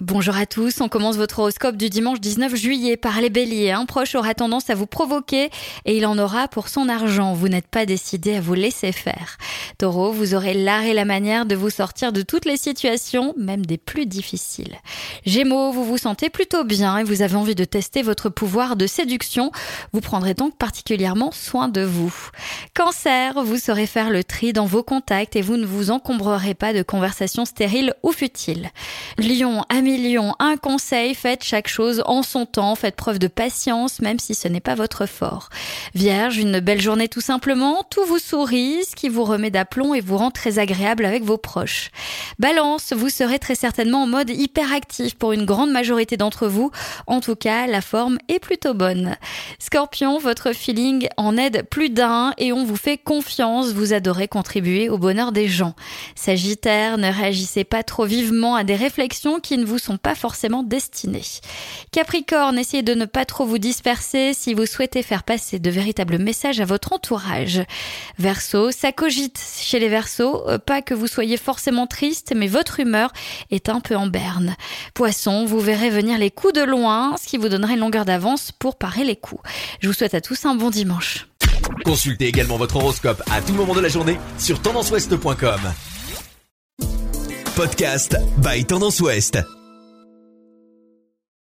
Bonjour à tous, on commence votre horoscope du dimanche 19 juillet par les béliers. Un proche aura tendance à vous provoquer et il en aura pour son argent. Vous n'êtes pas décidé à vous laisser faire. Taureau, vous aurez l'art et la manière de vous sortir de toutes les situations, même des plus difficiles. Gémeaux, vous vous sentez plutôt bien et vous avez envie de tester votre pouvoir de séduction. Vous prendrez donc particulièrement soin de vous. Cancer, vous saurez faire le tri dans vos contacts et vous ne vous encombrerez pas de conversations stériles ou futiles. Lion, million, un conseil, faites chaque chose en son temps, faites preuve de patience même si ce n'est pas votre fort. Vierge, une belle journée tout simplement, tout vous sourit, ce qui vous remet d'aplomb et vous rend très agréable avec vos proches. Balance, vous serez très certainement en mode hyperactif pour une grande majorité d'entre vous, en tout cas la forme est plutôt bonne. Scorpion, votre feeling en aide plus d'un et on vous fait confiance, vous adorez contribuer au bonheur des gens. Sagittaire, ne réagissez pas trop vivement à des réflexions qui ne vous sont pas forcément destinés. Capricorne, essayez de ne pas trop vous disperser si vous souhaitez faire passer de véritables messages à votre entourage. Verseau, ça cogite chez les Verseaux, euh, pas que vous soyez forcément triste, mais votre humeur est un peu en berne. Poisson, vous verrez venir les coups de loin, ce qui vous donnerait une longueur d'avance pour parer les coups. Je vous souhaite à tous un bon dimanche. Consultez également votre horoscope à tout moment de la journée sur tendanceouest.com. Podcast by Tendance Ouest.